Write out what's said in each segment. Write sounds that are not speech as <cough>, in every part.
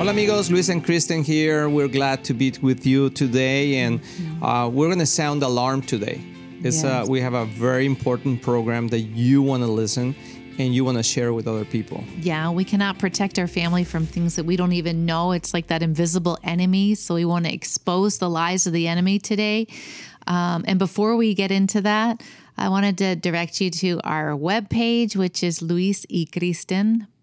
Hola amigos, Luis and Kristen here. We're glad to be with you today, and uh, we're going to sound alarm today. It's uh, we have a very important program that you want to listen and you want to share with other people. Yeah, we cannot protect our family from things that we don't even know. It's like that invisible enemy. So we want to expose the lies of the enemy today. Um, and before we get into that, I wanted to direct you to our webpage, which is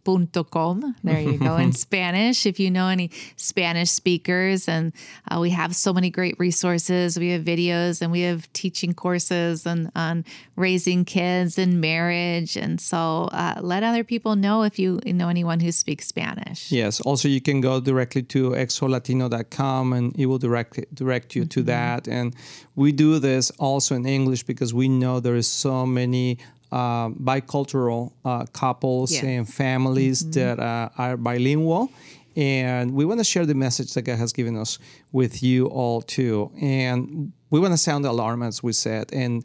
luisycristen.com. There you go in <laughs> Spanish. If you know any Spanish speakers, and uh, we have so many great resources. We have videos and we have teaching courses on, on raising kids and marriage. And so uh, let other people know if you know anyone who speaks Spanish. Yes. Also, you can go directly to exolatino.com and it will direct direct you to that. And we do this also in English because we know there is so many uh, bicultural uh, couples and families that uh, are bilingual. And we want to share the message that God has given us with you all too. And we want to sound the alarm, as we said. And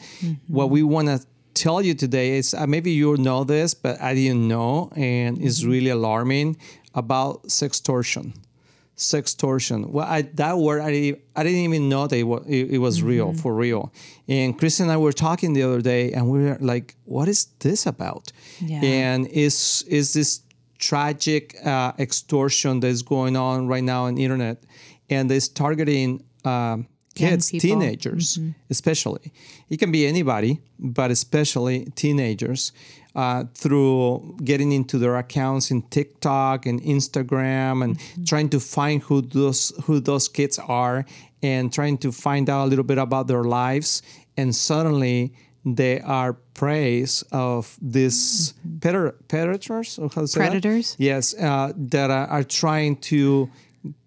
what we want to tell you today is uh, maybe you know this, but I didn't know, and it's really alarming about sextortion. Sextortion. Well, I, that word I, I didn't even know that it was, it, it was real for real. And Chris and I were talking the other day, and we were like, "What is this about?" Yeah. And is is this tragic uh, extortion that is going on right now on the internet, and it's targeting um, kids, teenagers, especially. It can be anybody, but especially teenagers. Uh, through getting into their accounts in TikTok and Instagram, and trying to find who those who those kids are, and trying to find out a little bit about their lives, and suddenly they are preys of these predator- predators or how to say that? Predators? Yes, uh, that are, are trying to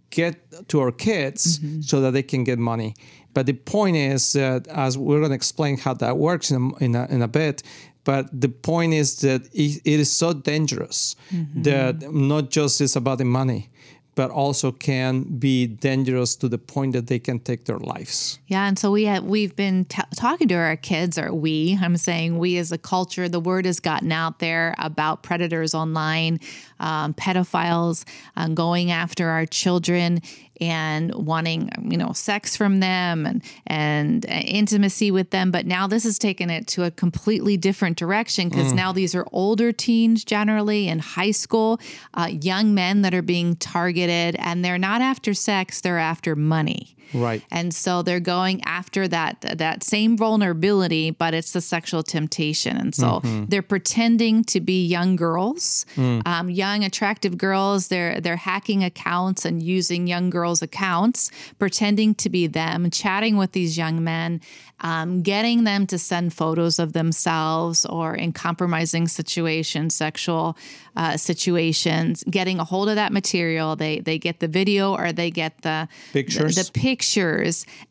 get to our kids so that they can get money. But the point is that, as we're going to explain how that works in a, in a, in a bit, but the point is that it, it is so dangerous that not just it's about the money, but also can be dangerous to the point that they can take their lives. Yeah, and so we have we've been t- talking to our kids, or we. I'm saying we as a culture. The word has gotten out there about predators online, um, pedophiles um, going after our children and wanting you know sex from them and and uh, intimacy with them. But now this has taken it to a completely different direction because now these are older teens generally in high school, uh, young men that are being targeted, and they're not after sex; they're after money. Right. And so they're going after that that same vulnerability, but it's the sexual temptation. And so they're pretending to be young girls, um, young attractive girls. They're they're hacking accounts and using young girls' accounts, pretending to be them, chatting with these young men, um, getting them to send photos of themselves or in compromising situations, sexual uh, situations, getting a hold of that material. They they get the video or they get the Pictures. the, the pictures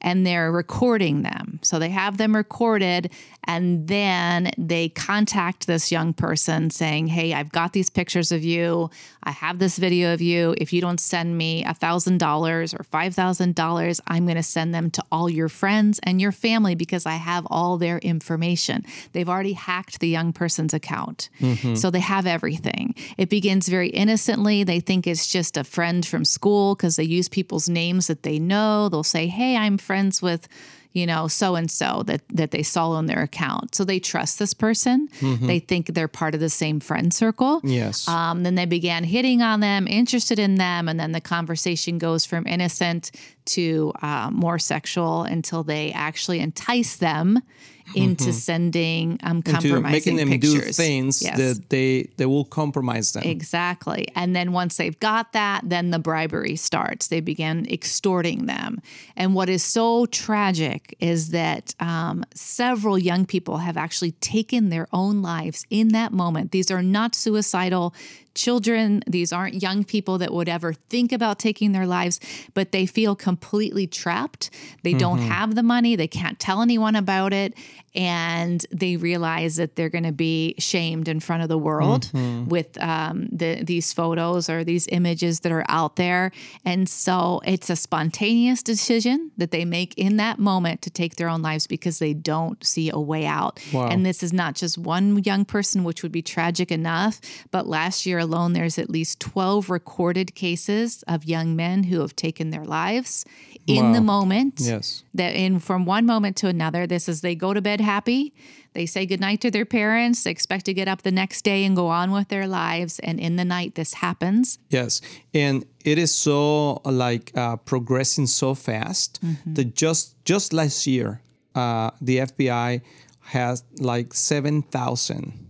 and they're recording them. So they have them recorded and then they contact this young person saying, Hey, I've got these pictures of you. I have this video of you. If you don't send me a thousand dollars or five thousand dollars, I'm going to send them to all your friends and your family because I have all their information. They've already hacked the young person's account. Mm-hmm. So they have everything. It begins very innocently. They think it's just a friend from school because they use people's names that they know. They'll say, Hey, I'm friends with you know, so and so that that they saw on their account. So they trust this person. They think they're part of the same friend circle. Yes. Um, then they began hitting on them, interested in them, and then the conversation goes from innocent to uh, more sexual until they actually entice them into sending um, compromising making them do things Yes. that they, they will compromise them. Exactly. And then once they've got that, then the bribery starts. They begin extorting them. And what is so tragic is that um, several young people have actually taken their own lives in that moment. These are not suicidal children. These aren't young people that would ever think about taking their lives, but they feel completely trapped. They don't have the money. They can't tell anyone about it. and they realize that they're going to be shamed in front of the world Mm-hmm. with um, the, these photos or these images that are out there. And so it's a spontaneous decision that they make in that moment to take their own lives because they don't see a way out. Wow. And this is not just one young person, which would be tragic enough, but last year alone, there's at least 12 recorded cases of young men who have taken their lives wow. in the moment. Yes. That in from one moment to another, this is they go to bed happy, they say goodnight to their parents, they expect to get up the next day and go on with their lives. And in the night, this happens. Yes. And it is so like uh, progressing so fast mm-hmm. that just just last year, uh, the FBI has like 7,000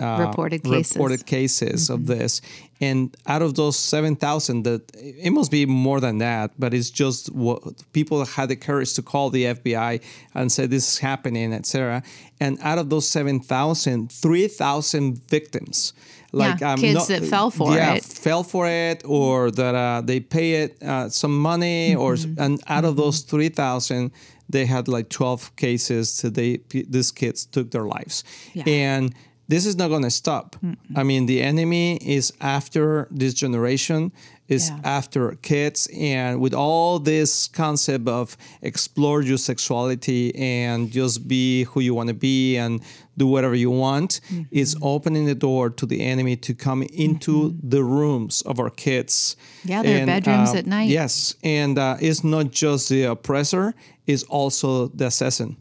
uh, reported cases, reported cases mm-hmm. of this. And out of those 7,000, that it must be more than that, but it's just what people had the courage to call the FBI and say this is happening, etc. And out of those 7,000, 3,000 victims like yeah, um, kids not, that fell for yeah, it, fell for it, or that uh, they pay it uh, some money, mm-hmm. or and out mm-hmm. of those mm-hmm. three thousand, they had like twelve cases. that they these kids took their lives, yeah. and this is not going to stop i mean the enemy is after this generation is Yeah. after kids and with all this concept of explore your sexuality and just be who you want to be and do whatever you want mm-hmm. is opening the door to the enemy to come into mm-hmm. the rooms of our kids. Yeah, their bedrooms uh, at night. yes and uh, it's not just the oppressor it's also the assassin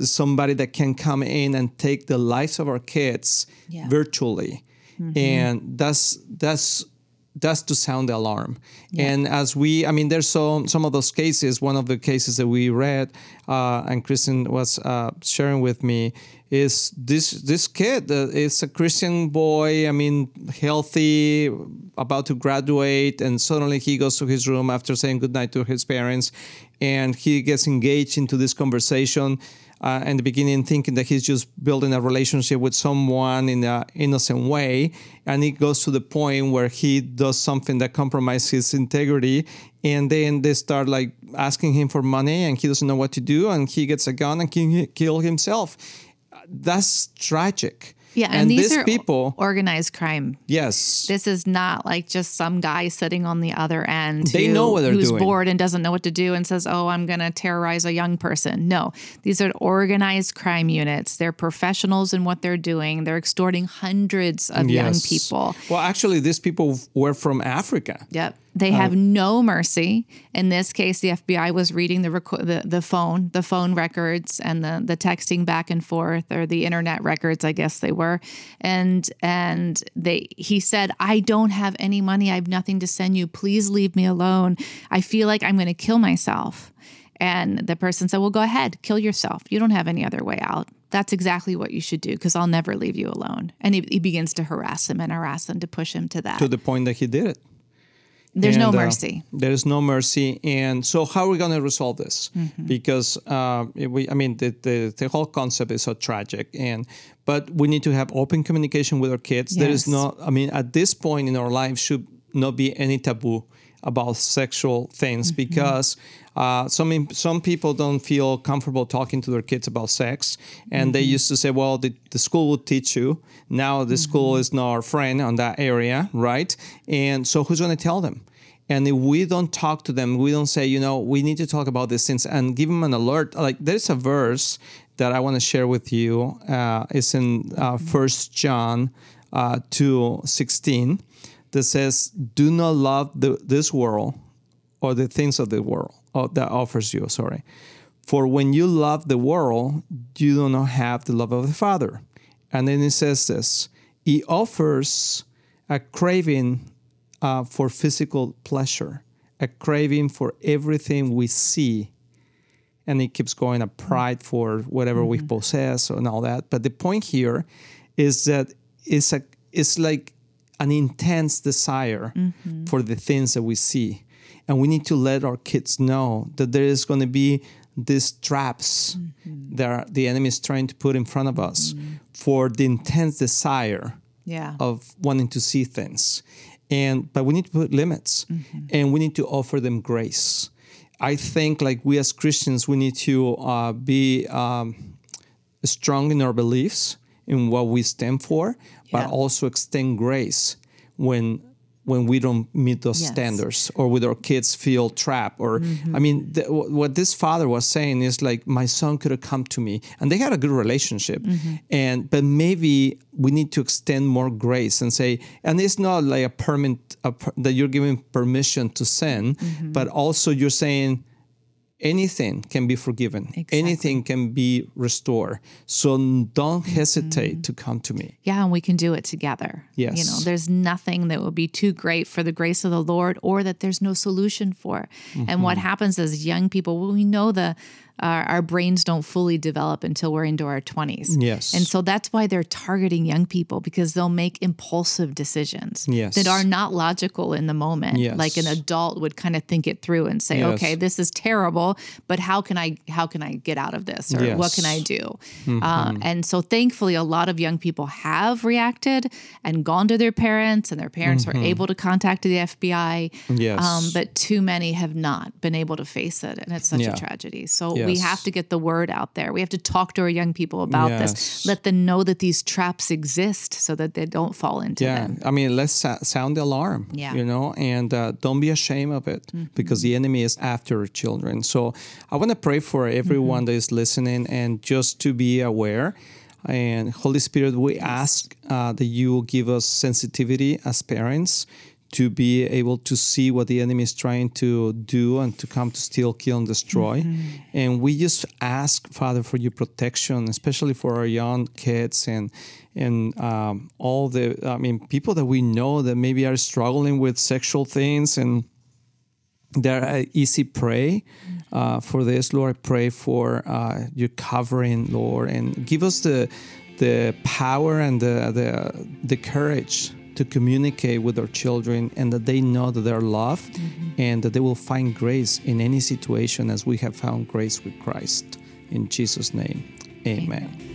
somebody that can come in and take the lives of our kids Yeah. virtually mm-hmm. and that's that's that's to sound the alarm. And as we i mean there's some some of those cases one of the cases that we read uh, and kristen was uh, sharing with me is this this kid uh, is a christian boy i mean healthy about to graduate and suddenly he goes to his room after saying goodnight to his parents and he gets engaged into this conversation uh, in the beginning thinking that he's just building a relationship with someone in an innocent way. And it goes to the point where he does something that compromises his integrity. And then they start like asking him for money and he doesn't know what to do and he gets a gun and can kill himself. That's tragic yeah and, these these are people organized crime. Yes. This is not like just some guy sitting on the other end They who- know what they're who's doing. bored and doesn't know what to do and says oh i'm going to terrorize a young person. No. These are organized crime units. They're professionals in what they're doing. They're extorting hundreds of young people. Well actually these people were from africa. Yep. They uh-huh. have no mercy. In this case, the FBI was reading the, reco- the the phone, the phone records, and the the texting back and forth, or the internet records, I guess they were, and and they he said, "I don't have any money. I have nothing to send you. Please leave me alone. I feel like I'm going to kill myself." And the person said, "Well, go ahead, kill yourself. You don't have any other way out." That's exactly what you should do because I'll never leave you alone. And he, he begins to harass him and harass him to push him to that. to the point that he did it There's no And, uh, mercy. there is no mercy, and so how are we going to resolve this? Mm-hmm. Because uh, we, I mean, the, the the whole concept is so tragic, and but we need to have open communication with our kids. There is Yes. not, I mean, at this point in our life, should not be any taboo about sexual things Mm-hmm. because uh, some some people don't feel comfortable talking to their kids about sex, and they Mm-hmm. used to say, "Well, the, the school will teach you." Now the Mm-hmm. school is not our friend on that area, right? And so who's going to tell them? And if we don't talk to them, we don't say, you know, we need to talk about these things and give them an alert. Like there's a verse that I want to share with you. Uh, it's in uh, First John uh, two sixteen that says, "Do not love the, this world or the things of the world or that offers you." Sorry, for when you love the world, you do not have the love of the Father. And then it says this: He offers a craving uh, for physical pleasure, a craving for everything we see. And it keeps going, a pride for whatever we possess and all that. But the point here is that it's, a, it's like an intense desire for the things that we see. And we need to let our kids know that there is going to be these traps that are, the enemy is trying to put in front of us for the intense desire Yeah. of wanting to see things. And but we need to put limits. And we need to offer them grace. I think like we as christians we need to uh, be um, strong in our beliefs in what we stand for, but also extend grace when when we don't meet those Yes. standards or with our kids feel trapped or mm-hmm. i mean wh- what this father was saying is like my son could have come to me. And they had a good relationship. Mm-hmm. And but maybe we need to extend more grace and say and it's not like a permit a, per- that you're giving permission to sin mm-hmm. but also you're saying anything can be forgiven anything can be restored so don't hesitate to come to me Yeah, and we can do it together. Yes. You know, there's nothing that would be too great for the grace of the Lord or that there's no solution for. And Mm-hmm. what happens as young people, well, we know the our, our brains don't fully develop until we're into our 20s. Yes. And so that's why they're targeting young people because they'll make impulsive decisions Yes. that are not logical in the moment. Yes. Like an adult would kind of think it through and say, Yes. okay, this is terrible, but how can I how can I get out of this or what can I Yes. do? Uh, and so thankfully, a lot of young people have reacted and gone to their parents, and their parents were able to contact the FBI. Yes. Um, but too many have not been able to face it, and it's such Yeah. a tragedy. So we Yes. have to get the word out there. We have to talk to our young people about Yes. this. Let them know that these traps exist, so that they don't fall into Yeah, them. I mean, let's sa- sound the alarm. Yeah. Mm-hmm. you know, and uh, don't be ashamed of it because the enemy is after children. So I want to pray for everyone Mm-hmm. that is listening and just to be aware. And Holy Spirit, we ask uh, that you give us sensitivity as parents to be able to see what the enemy is trying to do and to come to steal, kill, and destroy. Mm-hmm. And we just ask, Father, for your protection, especially for our young kids and and um, all the, I mean, people that we know that maybe are struggling with sexual things and they're easy prey uh, for this, Lord. I pray for uh, your covering, Lord, and give us the the power and the the, the courage to communicate with our children and that they know that they're loved mm-hmm. and that they will find grace in any situation as we have found grace with Christ. In Jesus' name, amen.